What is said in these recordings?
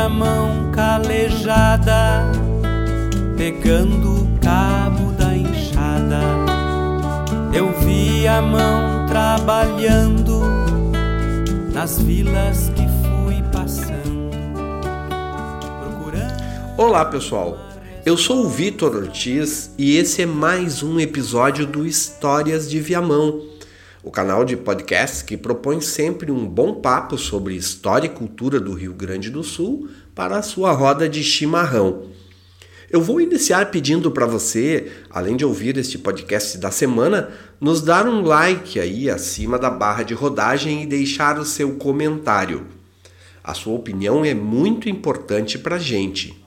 a mão calejada, pegando o cabo da enxada. Eu vi a mão trabalhando nas vilas que fui passando. Procurando. Olá, pessoal. Eu sou o Vitor Ortiz e esse é mais um episódio do Histórias de Viamão o canal de podcast que propõe sempre um bom papo sobre história e cultura do Rio Grande do Sul para a sua roda de chimarrão. Eu vou iniciar pedindo para você, além de ouvir este podcast da semana, nos dar um like aí acima da barra de rodagem e deixar o seu comentário. A sua opinião é muito importante para a gente.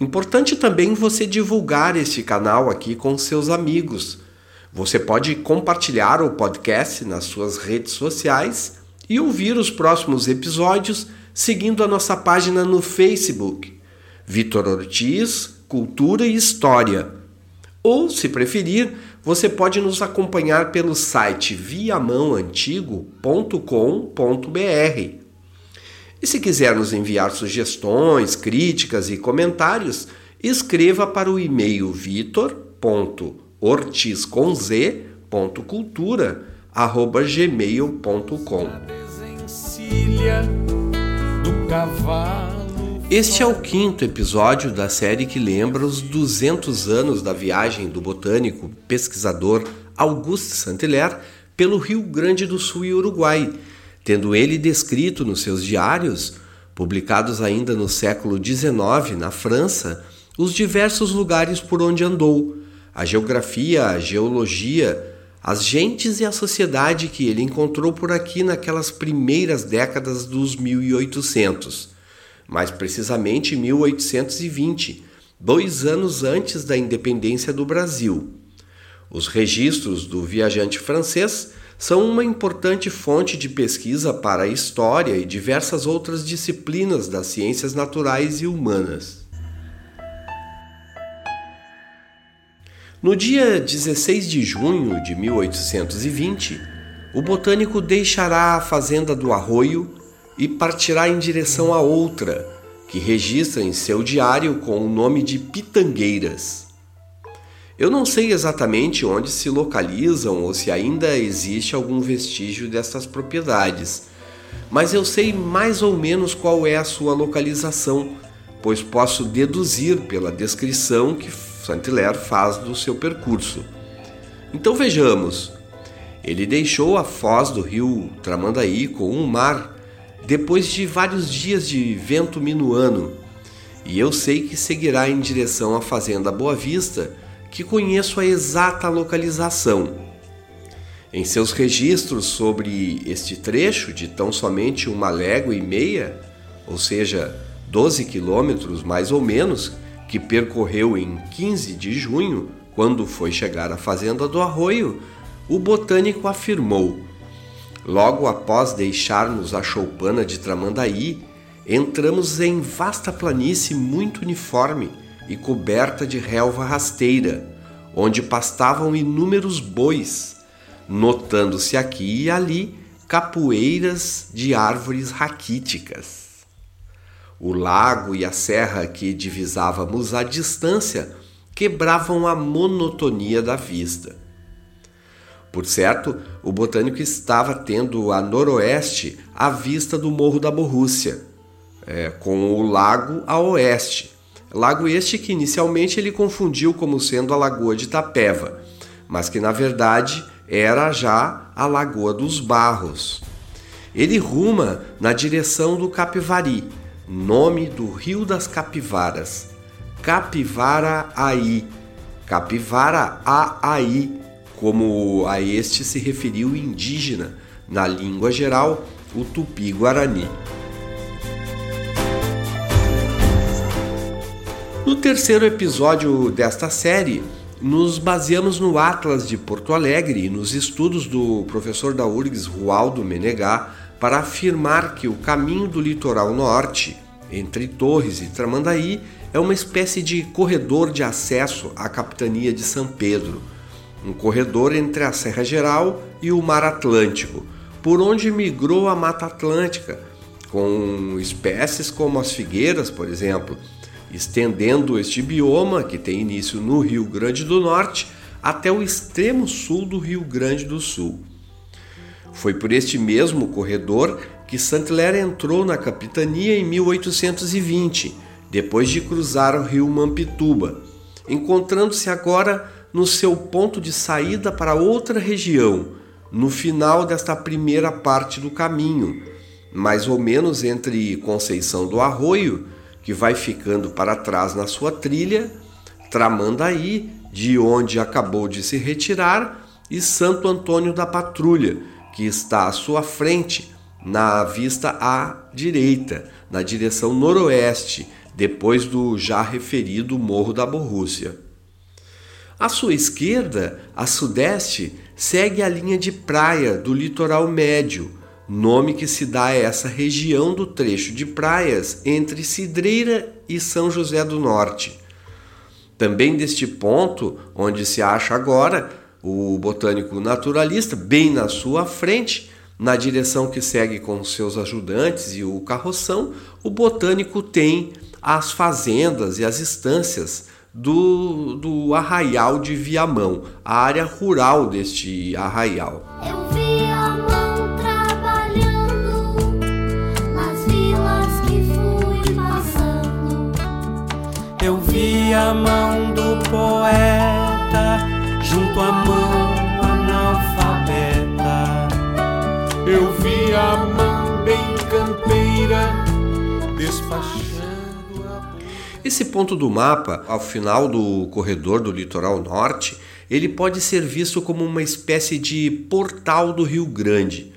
Importante também você divulgar este canal aqui com seus amigos você pode compartilhar o podcast nas suas redes sociais e ouvir os próximos episódios seguindo a nossa página no Facebook, Vitor Ortiz Cultura e História. Ou, se preferir, você pode nos acompanhar pelo site viamãoantigo.com.br. E se quiser nos enviar sugestões, críticas e comentários, escreva para o e-mail vitor.ortiz ortiz com z, ponto cultura, arroba gmail.com. Este é o quinto episódio da série que lembra os 200 anos da viagem do botânico pesquisador Auguste Saint-Hilaire pelo Rio Grande do Sul e Uruguai, tendo ele descrito nos seus diários, publicados ainda no século XIX na França, os diversos lugares por onde andou, a geografia, a geologia, as gentes e a sociedade que ele encontrou por aqui naquelas primeiras décadas dos 1800, mais precisamente 1820, dois anos antes da independência do Brasil. Os registros do viajante francês são uma importante fonte de pesquisa para a história e diversas outras disciplinas das ciências naturais e humanas. No dia 16 de junho de 1820, o botânico deixará a fazenda do Arroio e partirá em direção a outra, que registra em seu diário com o nome de Pitangueiras. Eu não sei exatamente onde se localizam ou se ainda existe algum vestígio dessas propriedades, mas eu sei mais ou menos qual é a sua localização, pois posso deduzir pela descrição que Saint-Hilaire faz do seu percurso. Então vejamos. Ele deixou a foz do rio Tramandaí com um mar depois de vários dias de vento minuano, e eu sei que seguirá em direção à fazenda Boa Vista, que conheço a exata localização. Em seus registros sobre este trecho de tão somente uma légua e meia, ou seja, 12 quilômetros mais ou menos, que percorreu em 15 de junho, quando foi chegar à fazenda do Arroio, o botânico afirmou: Logo após deixarmos a choupana de Tramandaí, entramos em vasta planície muito uniforme e coberta de relva rasteira, onde pastavam inúmeros bois, notando-se aqui e ali capoeiras de árvores raquíticas. O lago e a serra que divisávamos à distância quebravam a monotonia da vista. Por certo, o botânico estava tendo a noroeste a vista do Morro da Borrússia, é, com o lago a oeste. Lago este que inicialmente ele confundiu como sendo a Lagoa de Itapeva, mas que na verdade era já a Lagoa dos Barros. Ele ruma na direção do Capivari, nome do Rio das Capivaras, Capivara Aí, Capivara Aí, como a este se referiu o indígena, na língua geral, o tupi-guarani. No terceiro episódio desta série, nos baseamos no Atlas de Porto Alegre e nos estudos do professor da URGS, Rualdo Menegá, para afirmar que o caminho do litoral norte, entre Torres e Tramandaí, é uma espécie de corredor de acesso à capitania de São Pedro, um corredor entre a Serra Geral e o Mar Atlântico, por onde migrou a Mata Atlântica, com espécies como as figueiras, por exemplo, estendendo este bioma, que tem início no Rio Grande do Norte, até o extremo sul do Rio Grande do Sul. Foi por este mesmo corredor que Saint-Hilaire entrou na capitania em 1820, depois de cruzar o rio Mampituba, encontrando-se agora no seu ponto de saída para outra região, no final desta primeira parte do caminho, mais ou menos entre Conceição do Arroio, que vai ficando para trás na sua trilha, Tramandaí, de onde acabou de se retirar, e Santo Antônio da Patrulha, que está à sua frente, na vista à direita, na direção noroeste, depois do já referido Morro da Borrússia. À sua esquerda, a sudeste, segue a linha de praia do litoral médio, nome que se dá a essa região do trecho de praias entre Cidreira e São José do Norte. Também deste ponto, onde se acha agora, o botânico naturalista, bem na sua frente, na direção que segue com seus ajudantes e o carroção, o botânico tem as fazendas e as estâncias do, do arraial de Viamão, a área rural deste arraial. Eu vi a mão trabalhando nas vilas que fui passando. Eu vi a mão do poeta à mão analfabeta. Eu vi a mão bem campeira despachando a. Esse ponto do mapa, ao final do corredor do litoral norte, ele pode ser visto como uma espécie de portal do Rio Grande.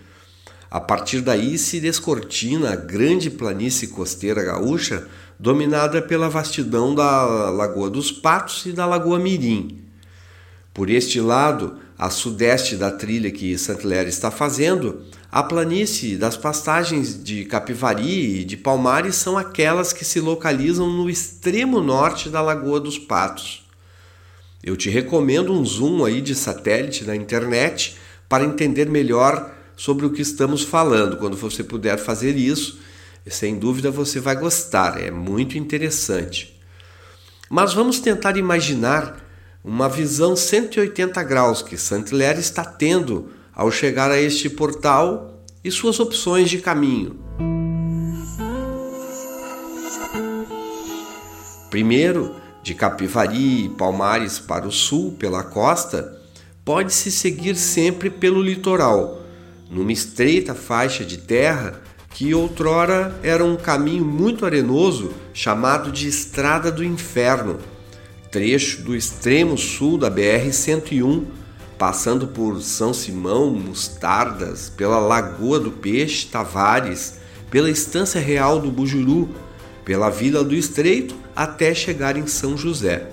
A partir daí se descortina a grande planície costeira gaúcha, dominada pela vastidão da Lagoa dos Patos e da Lagoa Mirim. Por este lado, a sudeste da trilha que Saint-Hilaire está fazendo, a planície das pastagens de Capivari e de Palmares são aquelas que se localizam no extremo norte da Lagoa dos Patos. Eu te recomendo um zoom aí de satélite na internet para entender melhor sobre o que estamos falando. Quando você puder fazer isso, sem dúvida você vai gostar, é muito interessante. Mas vamos tentar imaginar uma visão 180 graus que Saint-Hilaire está tendo ao chegar a este portal e suas opções de caminho. Primeiro, de Capivari e Palmares para o sul, pela costa, pode-se seguir sempre pelo litoral, numa estreita faixa de terra que outrora era um caminho muito arenoso chamado de Estrada do Inferno, trecho do extremo sul da BR-101, passando por São Simão, Mostardas, pela Lagoa do Peixe, Tavares, pela Estância Real do Bujuru, pela Vila do Estreito até chegar em São José.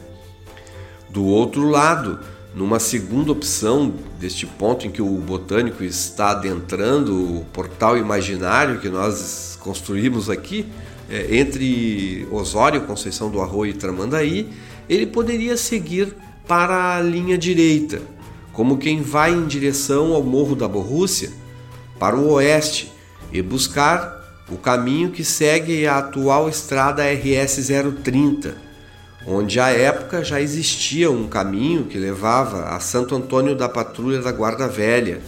Do outro lado, numa segunda opção deste ponto em que o botânico está adentrando o portal imaginário que nós construímos aqui, é, entre Osório, Conceição do Arroio e Tramandaí, ele poderia seguir para a linha direita, como quem vai em direção ao Morro da Borrússia, para o oeste, e buscar o caminho que segue a atual estrada RS 030, onde à época já existia um caminho que levava a Santo Antônio da Patrulha da Guarda Velha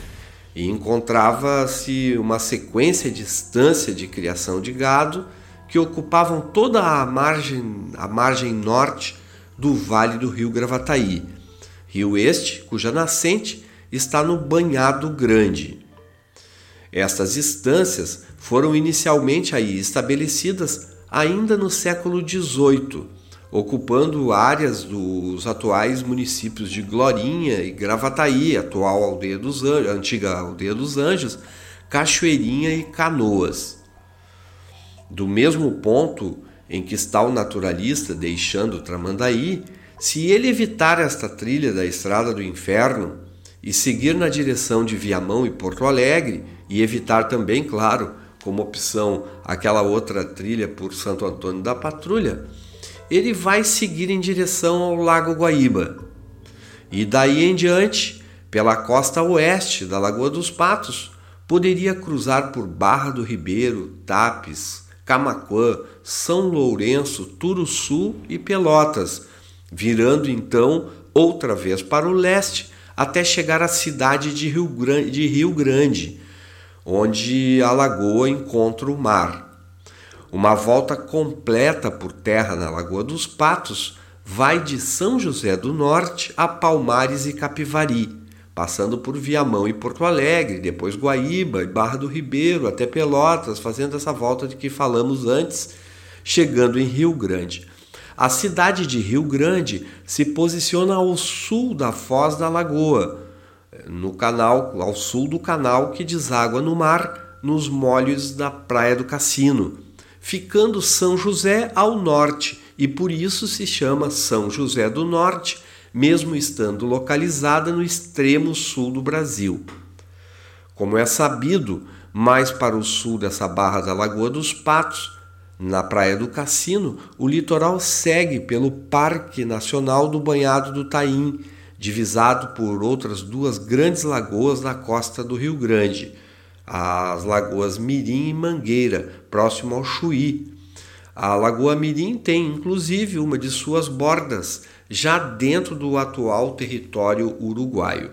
e encontrava-se uma sequência de estância de criação de gado que ocupavam toda a margem, a margem norte do Vale do Rio Gravataí, rio este cuja nascente está no Banhado Grande. Estas estâncias foram inicialmente aí estabelecidas ainda no século XVIII, ocupando áreas dos atuais municípios de Glorinha e Gravataí, atual aldeia dos Anjos, antiga aldeia dos Anjos, Cachoeirinha e Canoas. Do mesmo ponto em que está o naturalista deixando Tramandaí, se ele evitar esta trilha da estrada do inferno e seguir na direção de Viamão e Porto Alegre, e evitar também, claro, como opção aquela outra trilha por Santo Antônio da Patrulha, ele vai seguir em direção ao Lago Guaíba. E daí em diante, pela costa oeste da Lagoa dos Patos, poderia cruzar por Barra do Ribeiro, Tapes, Camaquã, São Lourenço, Turuçu e Pelotas, virando então outra vez para o leste até chegar à cidade de Rio Grande, de Rio Grande onde a lagoa encontra o mar. Uma volta completa por terra na Lagoa dos Patos vai de São José do Norte a Palmares e Capivari, passando por Viamão e Porto Alegre, depois Guaíba e Barra do Ribeiro, até Pelotas, fazendo essa volta de que falamos antes, chegando em Rio Grande. A cidade de Rio Grande se posiciona ao sul da foz da lagoa, no canal, ao sul do canal que deságua no mar, nos molhos da Praia do Cassino, ficando São José ao norte e por isso se chama São José do Norte, mesmo estando localizada no extremo sul do Brasil. Como é sabido, mais para o sul dessa barra da Lagoa dos Patos, na Praia do Cassino, o litoral segue pelo Parque Nacional do Banhado do Taim, divisado por outras duas grandes lagoas na costa do Rio Grande, as lagoas Mirim e Mangueira, próximo ao Chuí. A Lagoa Mirim tem inclusive uma de suas bordas já dentro do atual território uruguaio.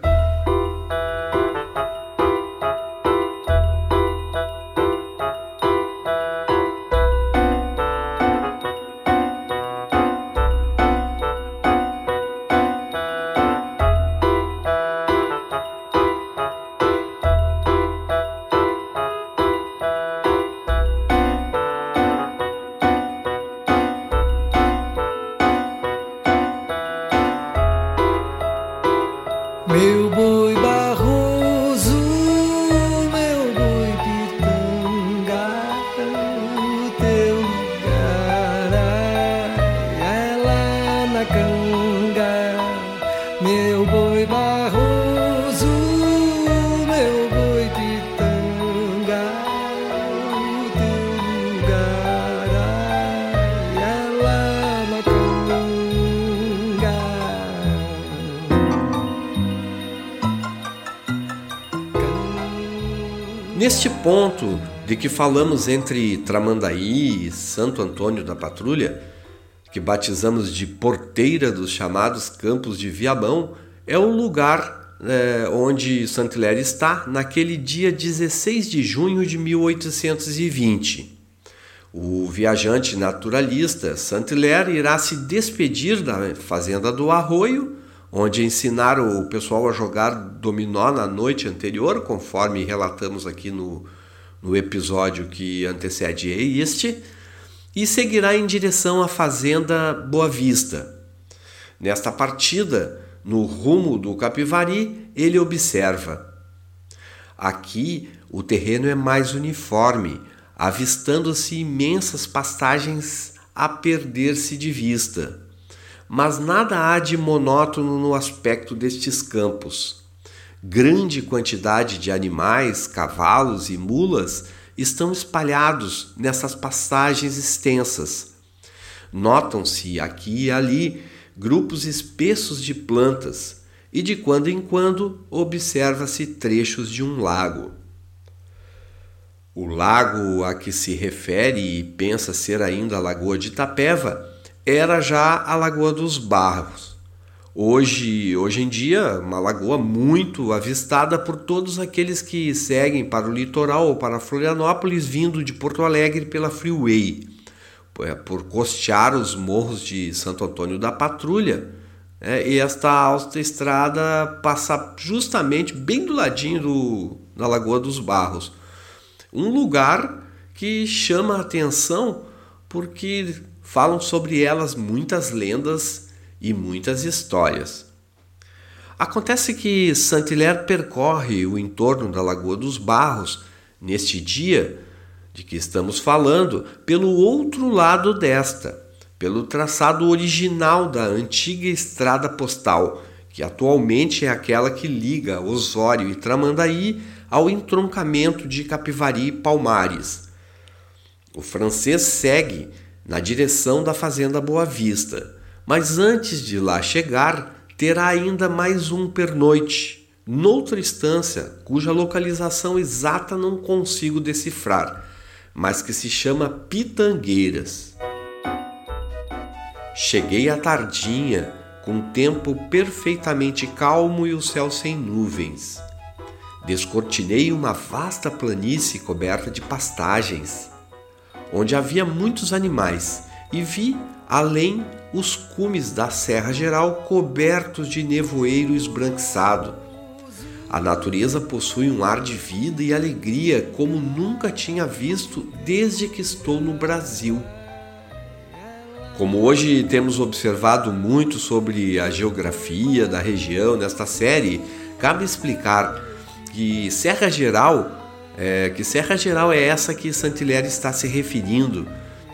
De que falamos entre Tramandaí e Santo Antônio da Patrulha, que batizamos de Porteira dos chamados Campos de Viamão, é o lugar é, onde Saint-Hilaire está naquele dia 16 de junho de 1820. O viajante naturalista Saint-Hilaire irá se despedir da fazenda do Arroio onde ensinaram o pessoal a jogar dominó na noite anterior, conforme relatamos aqui no, no episódio que antecede este, e seguirá em direção à fazenda Boa Vista. Nesta partida, no rumo do Capivari, ele observa: aqui o terreno é mais uniforme, avistando-se imensas pastagens a perder-se de vista mas nada há de monótono no aspecto destes campos. Grande quantidade de animais, cavalos e mulas estão espalhados nessas passagens extensas. Notam-se aqui e ali grupos espessos de plantas e de quando em quando observa-se trechos de um lago. O lago a que se refere e pensa ser ainda a Lagoa de Itapeva era já a Lagoa dos Barros. Hoje, hoje em dia, uma lagoa muito avistada por todos aqueles que seguem para o litoral ou para Florianópolis vindo de Porto Alegre pela Freeway, é, por costear os morros de Santo Antônio da Patrulha. É, e esta autoestrada passa justamente bem do ladinho do, da Lagoa dos Barros. Um lugar que chama a atenção porque falam sobre elas muitas lendas e muitas histórias. Acontece que Saint-Hilaire percorre o entorno da Lagoa dos Barros neste dia de que estamos falando pelo outro lado desta, pelo traçado original da antiga estrada postal, que atualmente é aquela que liga Osório e Tramandaí ao entroncamento de Capivari e Palmares. O francês segue na direção da Fazenda Boa Vista, mas antes de lá chegar, terá ainda mais um pernoite noutra estância cuja localização exata não consigo decifrar, mas que se chama Pitangueiras. Cheguei à tardinha, com tempo perfeitamente calmo e o céu sem nuvens. Descortinei uma vasta planície coberta de pastagens, onde havia muitos animais, e vi, além, os cumes da Serra Geral cobertos de nevoeiro esbranquiçado. A natureza possui um ar de vida e alegria como nunca tinha visto desde que estou no Brasil. Como hoje temos observado muito sobre a geografia da região nesta série, cabe explicar que Serra Geral, é, que Serra Geral é essa que Santilher está se referindo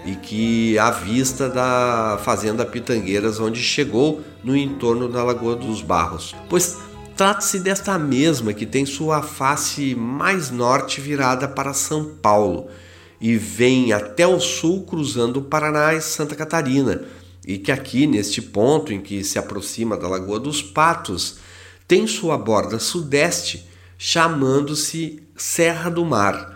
e que à vista da fazenda Pitangueiras onde chegou no entorno da Lagoa dos Barros, pois trata-se desta mesma que tem sua face mais norte virada para São Paulo e vem até o sul cruzando o Paraná e Santa Catarina, e que aqui neste ponto em que se aproxima da Lagoa dos Patos tem sua borda sudeste chamando-se Serra do Mar.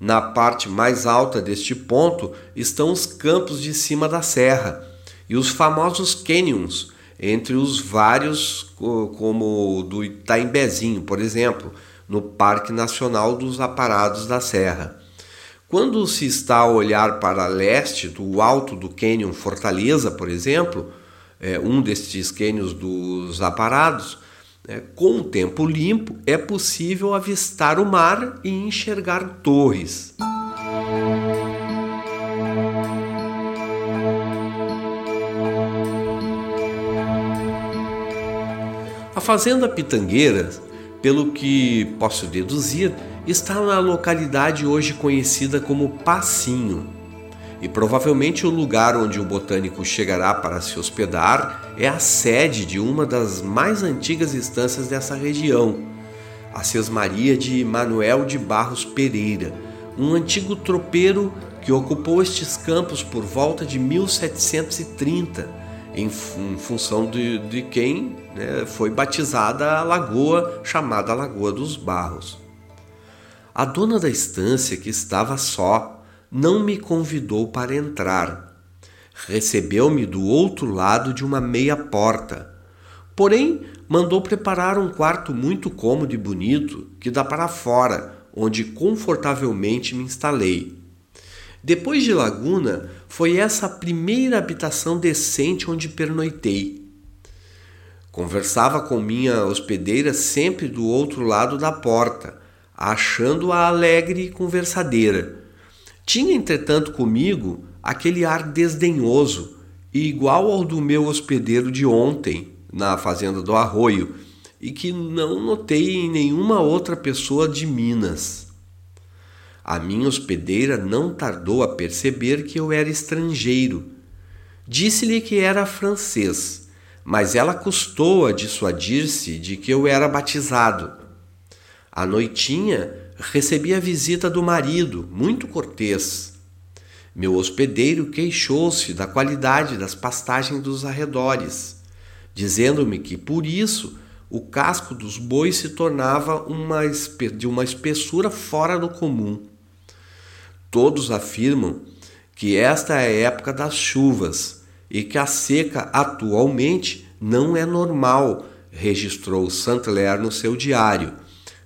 Na parte mais alta deste ponto estão os campos de cima da serra e os famosos canyons, entre os vários, como o do Itaimbezinho, por exemplo, no Parque Nacional dos Aparados da Serra. Quando se está a olhar para leste do alto do Canyon Fortaleza, por exemplo, é um destes cânions dos aparados, com o tempo limpo, é possível avistar o mar e enxergar torres. A fazenda Pitangueiras, pelo que posso deduzir, está na localidade hoje conhecida como Passinho e provavelmente o lugar onde o botânico chegará para se hospedar é a sede de uma das mais antigas instâncias dessa região, a Sesmaria de Manuel de Barros Pereira, um antigo tropeiro que ocupou estes campos por volta de 1730, em, função de, de quem né, foi batizada a lagoa chamada Lagoa dos Barros. A dona da estância, que estava só, não me convidou para entrar. Recebeu-me do outro lado de uma meia porta. Porém, mandou preparar um quarto muito cômodo e bonito que dá para fora, onde confortavelmente me instalei. Depois de Laguna, foi essa a primeira habitação decente onde pernoitei. Conversava com minha hospedeira sempre do outro lado da porta, achando-a alegre e conversadeira tinha, entretanto, comigo aquele ar desdenhoso igual ao do meu hospedeiro de ontem na fazenda do Arroio e que não notei em nenhuma outra pessoa de Minas. A minha hospedeira não tardou a perceber que eu era estrangeiro. Disse-lhe que era francês, mas ela custou a dissuadir-se de que eu era batizado. À noitinha, recebi a visita do marido, muito cortês. Meu hospedeiro queixou-se da qualidade das pastagens dos arredores, dizendo-me que por isso o casco dos bois se tornava uma de uma espessura fora do comum. Todos afirmam que esta é a época das chuvas e que a seca atualmente não é normal, registrou Saint-Hilaire no seu diário,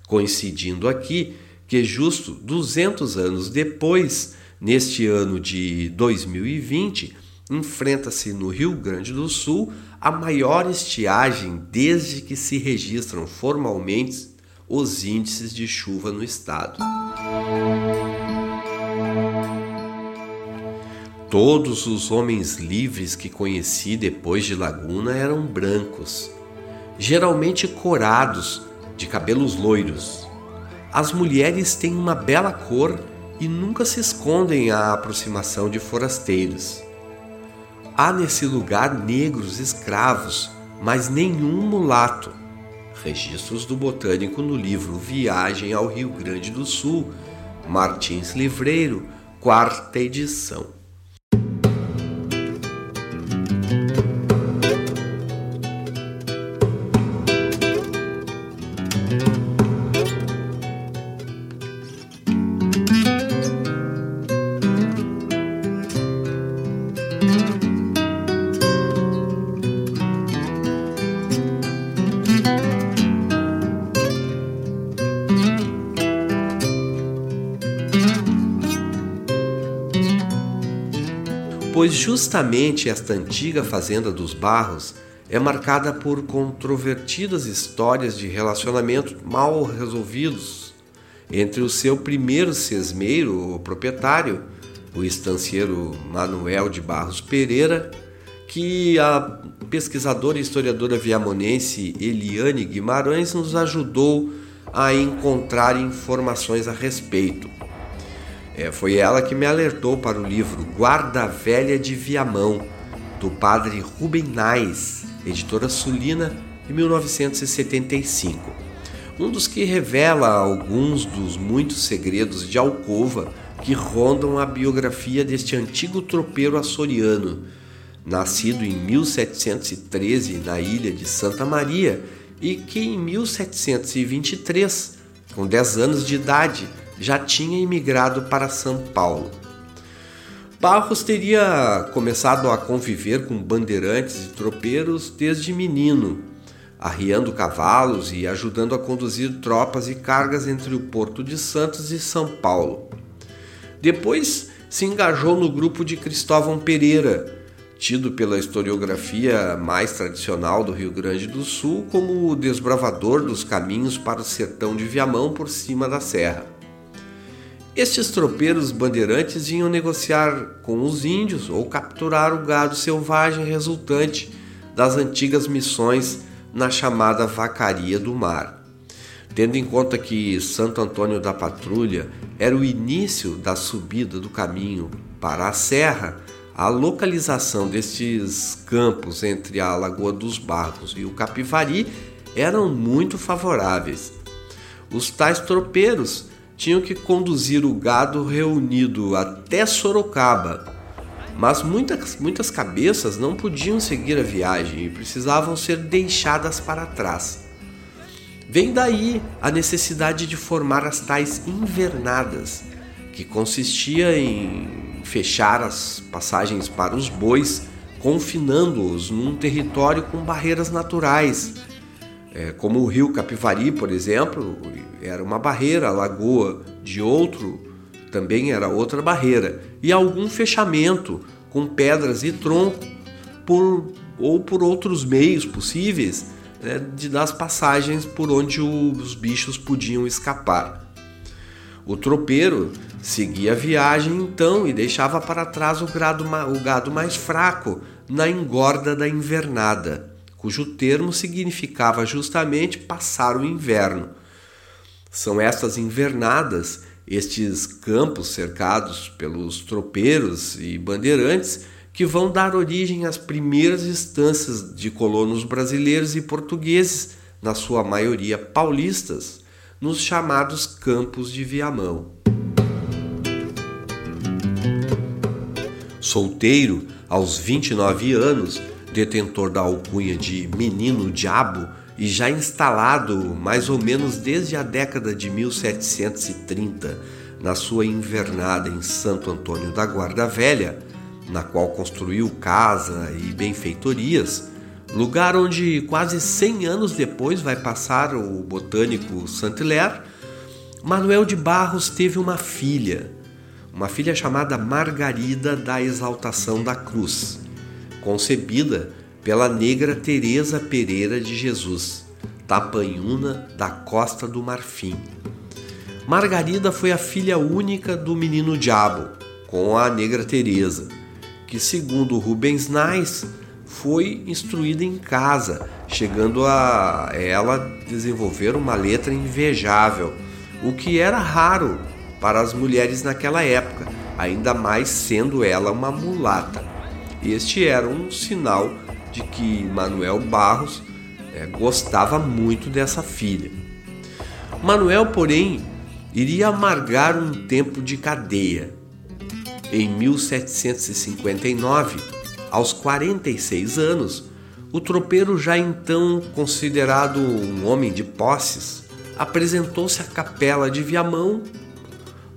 coincidindo aqui que justo 200 anos depois, neste ano de 2020, enfrenta-se no Rio Grande do Sul a maior estiagem desde que se registram formalmente os índices de chuva no estado. Todos os homens livres que conheci depois de Laguna eram brancos, geralmente corados, de cabelos loiros. As mulheres têm uma bela cor e nunca se escondem à aproximação de forasteiros. Há nesse lugar negros escravos, mas nenhum mulato. Registros do botânico no livro Viagem ao Rio Grande do Sul, Martins Livreiro, quarta edição. Pois justamente esta antiga fazenda dos Barros é marcada por controvertidas histórias de relacionamento mal resolvidos entre o seu primeiro sesmeiro, o proprietário, o estancieiro Manuel de Barros Pereira, que a pesquisadora e historiadora viamonense Eliane Guimarães nos ajudou a encontrar informações a respeito. É, foi ela que me alertou para o livro Guarda Velha de Viamão, do padre Rubem Nais, editora Sulina, de 1975. Um dos que revela alguns dos muitos segredos de alcova que rondam a biografia deste antigo tropeiro açoriano, nascido em 1713 na ilha de Santa Maria e que em 1723, com 10 anos de idade, já tinha imigrado para São Paulo. Barros teria começado a conviver com bandeirantes e tropeiros desde menino, arriando cavalos e ajudando a conduzir tropas e cargas entre o Porto de Santos e São Paulo. Depois se engajou no grupo de Cristóvão Pereira, tido pela historiografia mais tradicional do Rio Grande do Sul como o desbravador dos caminhos para o sertão de Viamão por cima da serra. Estes tropeiros bandeirantes vinham negociar com os índios ou capturar o gado selvagem resultante das antigas missões na chamada Vacaria do Mar. Tendo em conta que Santo Antônio da Patrulha era o início da subida do caminho para a serra, a localização destes campos entre a Lagoa dos Barros e o Capivari eram muito favoráveis. Os tais tropeiros tinham que conduzir o gado reunido até Sorocaba, mas muitas, muitas cabeças não podiam seguir a viagem e precisavam ser deixadas para trás. Vem daí a necessidade de formar as tais invernadas, que consistia em fechar as passagens para os bois, confinando-os num território com barreiras naturais, é, como o rio Capivari, por exemplo, era uma barreira, a lagoa de outro também era outra barreira, e algum fechamento com pedras e tronco por, ou por outros meios possíveis né, de das passagens por onde os bichos podiam escapar. O tropeiro seguia a viagem então e deixava para trás o, grado, o gado mais fraco na engorda da invernada, cujo termo significava justamente passar o inverno. São estas invernadas, estes campos cercados pelos tropeiros e bandeirantes, que vão dar origem às primeiras instâncias de colonos brasileiros e portugueses, na sua maioria paulistas, nos chamados Campos de Viamão. Solteiro, aos 29 anos, detentor da alcunha de Menino Diabo e já instalado mais ou menos desde a década de 1730 na sua invernada em Santo Antônio da Guarda Velha, na qual construiu casa e benfeitorias, lugar onde quase 100 anos depois vai passar o botânico Saint-Hilaire, Manuel de Barros teve uma filha, uma filha chamada Margarida da Exaltação da Cruz, concebida pela negra Teresa Pereira de Jesus, tapanhuna da Costa do Marfim. Margarida foi a filha única do menino Diabo, com a negra Teresa, que segundo Rubens Nais foi instruída em casa, chegando a ela desenvolver uma letra invejável, o que era raro para as mulheres naquela época, ainda mais sendo ela uma mulata. Este era um sinal de que Manuel Barros é, gostava muito dessa filha. Manuel, porém, iria amargar um tempo de cadeia. Em 1759, aos 46 anos, o tropeiro, já então considerado um homem de posses, apresentou-se à capela de Viamão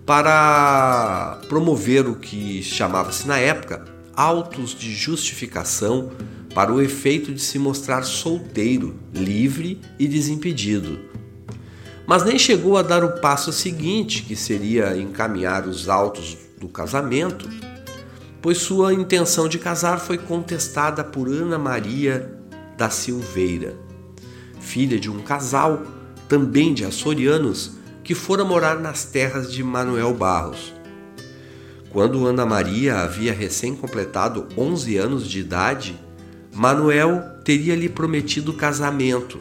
para promover o que chamava-se na época autos de justificação para o efeito de se mostrar solteiro, livre e desimpedido. Mas nem chegou a dar o passo seguinte, que seria encaminhar os autos do casamento pois sua intenção de casar foi contestada por Ana Maria da Silveira, filha de um casal, também de açorianos, que fora morar nas terras de Manuel Barros. Quando Ana Maria havia recém-completado 11 anos de idade, Manuel teria lhe prometido casamento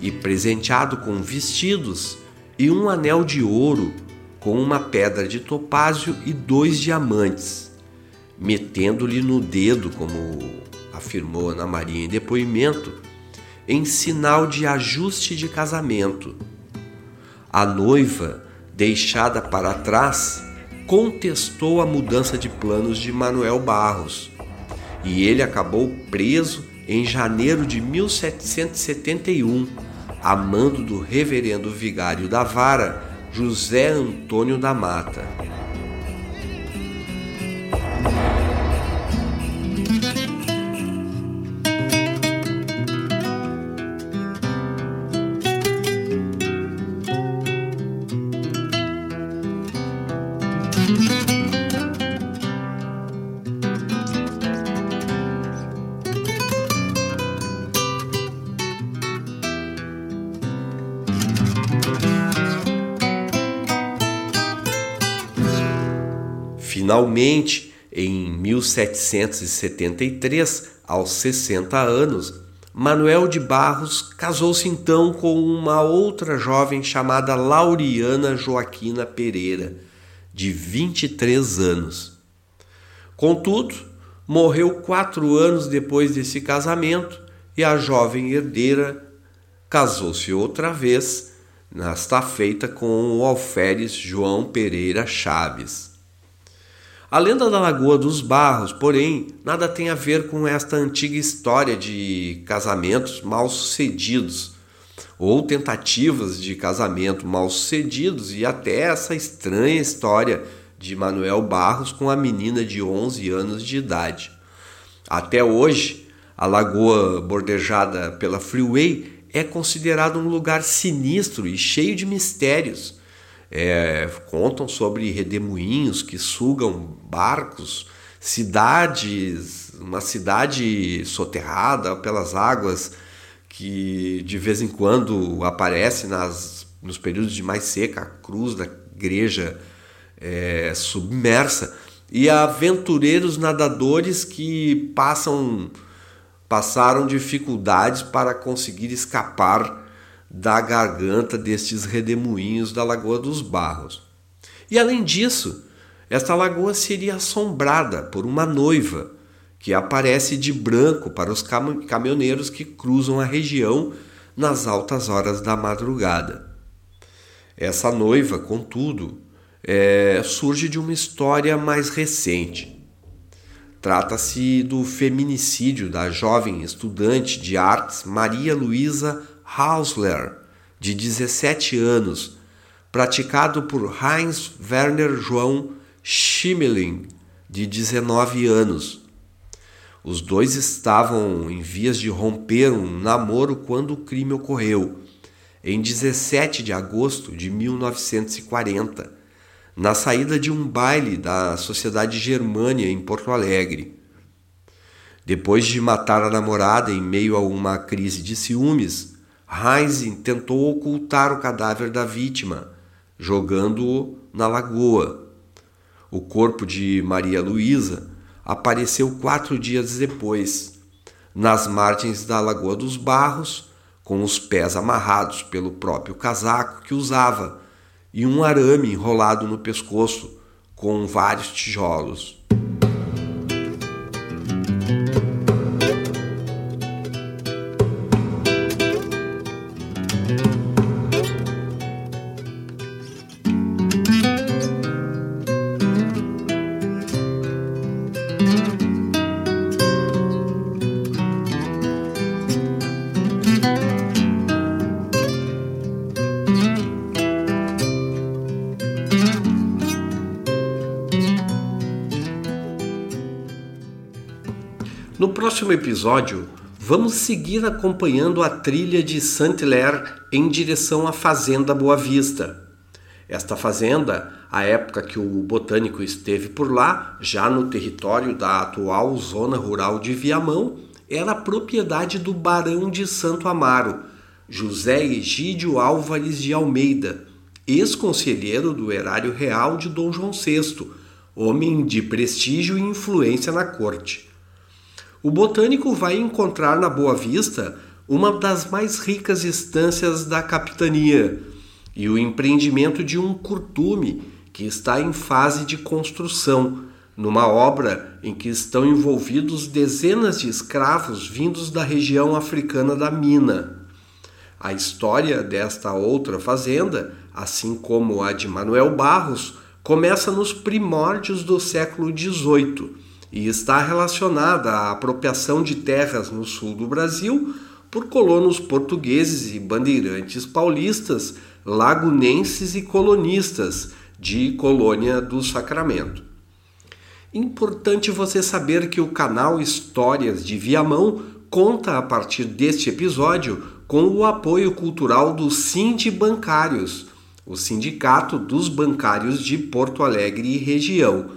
e presenteado com vestidos e um anel de ouro com uma pedra de topázio e dois diamantes, metendo-lhe no dedo, como afirmou Ana Maria em depoimento, em sinal de ajuste de casamento. A noiva, deixada para trás, contestou a mudança de planos de Manuel Barros e ele acabou preso em janeiro de 1771, a mando do reverendo vigário da vara, José Antônio da Mata. Finalmente, em 1773, aos 60 anos, Manuel de Barros casou-se então com uma outra jovem chamada Lauriana Joaquina Pereira, de 23 anos. Contudo, morreu quatro anos depois desse casamento e a jovem herdeira casou-se outra vez, nesta feita com o alferes João Pereira Chaves. A lenda da Lagoa dos Barros, porém, nada tem a ver com esta antiga história de casamentos mal sucedidos ou tentativas de casamento mal sucedidos e até essa estranha história de Manuel Barros com a menina de 11 anos de idade. Até hoje, a lagoa bordejada pela Freeway é considerada um lugar sinistro e cheio de mistérios é, contam sobre redemoinhos que sugam barcos, cidades, uma cidade soterrada pelas águas que de vez em quando aparece nas, nos períodos de mais seca, a cruz da igreja é, submersa, e aventureiros nadadores que passam passaram dificuldades para conseguir escapar da garganta destes redemoinhos da Lagoa dos Barros. E além disso, esta lagoa seria assombrada por uma noiva que aparece de branco para os caminhoneiros que cruzam a região nas altas horas da madrugada. Essa noiva, contudo, é, surge de uma história mais recente. Trata-se do feminicídio da jovem estudante de artes Maria Luísa Hausler, de 17 anos, praticado por Heinz Werner João Schimmeling, de 19 anos. Os dois estavam em vias de romper um namoro quando o crime ocorreu, em 17 de agosto de 1940, na saída de um baile da Sociedade Germânia em Porto Alegre. Depois de matar a namorada em meio a uma crise de ciúmes, Heinz tentou ocultar o cadáver da vítima, jogando-o na lagoa. O corpo de Maria Luísa apareceu quatro dias depois, nas margens da Lagoa dos Barros, com os pés amarrados pelo próprio casaco que usava e um arame enrolado no pescoço com vários tijolos. No próximo episódio, vamos seguir acompanhando a trilha de Saint-Hilaire em direção à Fazenda Boa Vista. Esta fazenda, a época que o botânico esteve por lá, já no território da atual zona rural de Viamão, era propriedade do barão de Santo Amaro, José Egídio Álvares de Almeida, ex-conselheiro do erário real de Dom João VI, homem de prestígio e influência na corte. O botânico vai encontrar na Boa Vista uma das mais ricas estâncias da capitania e o empreendimento de um curtume que está em fase de construção, numa obra em que estão envolvidos dezenas de escravos vindos da região africana da Mina. A história desta outra fazenda, assim como a de Manuel Barros, começa nos primórdios do século XVIII e está relacionada à apropriação de terras no sul do Brasil por colonos portugueses e bandeirantes paulistas, lagunenses e colonistas de Colônia do Sacramento. Importante você saber que o canal Histórias de Viamão conta a partir deste episódio com o apoio cultural do Sind Bancários, o Sindicato dos Bancários de Porto Alegre e região.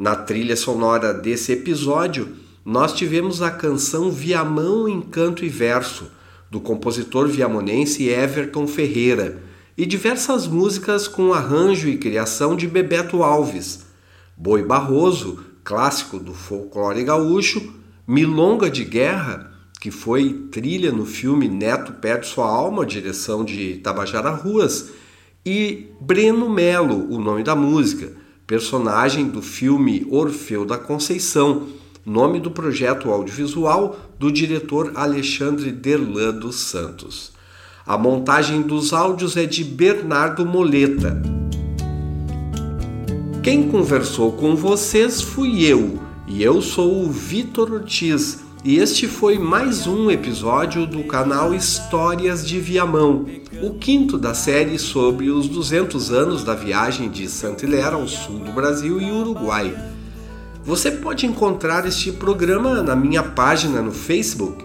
Na trilha sonora desse episódio, nós tivemos a canção Viamão em Canto e Verso, do compositor viamonense Everton Ferreira, e diversas músicas com arranjo e criação de Bebeto Alves, Boi Barroso, clássico do folclore gaúcho, Milonga de Guerra, que foi trilha no filme Neto Perde Sua Alma, direção de Tabajara Ruas, e Breno Melo, o nome da música, personagem do filme Orfeu da Conceição, nome do projeto audiovisual do diretor Alexandre Derlan dos Santos. A montagem dos áudios é de Bernardo Moleta. Quem conversou com vocês fui eu, e eu sou o Vitor Ortiz, e este foi mais um episódio do canal Histórias de Viamão, o quinto da série sobre os 200 anos da viagem de Santa Ilera ao sul do Brasil e Uruguai. Você pode encontrar este programa na minha página no Facebook,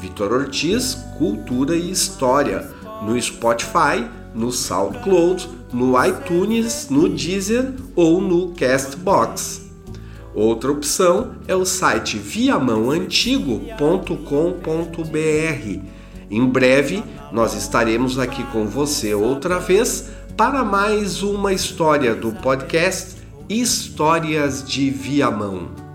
Vitor Ortiz Cultura e História, no Spotify, no SoundCloud, no iTunes, no Deezer ou no Castbox. Outra opção é o site viamãoantigo.com.br. Em breve nós estaremos aqui com você outra vez para mais uma história do podcast Histórias de Viamão.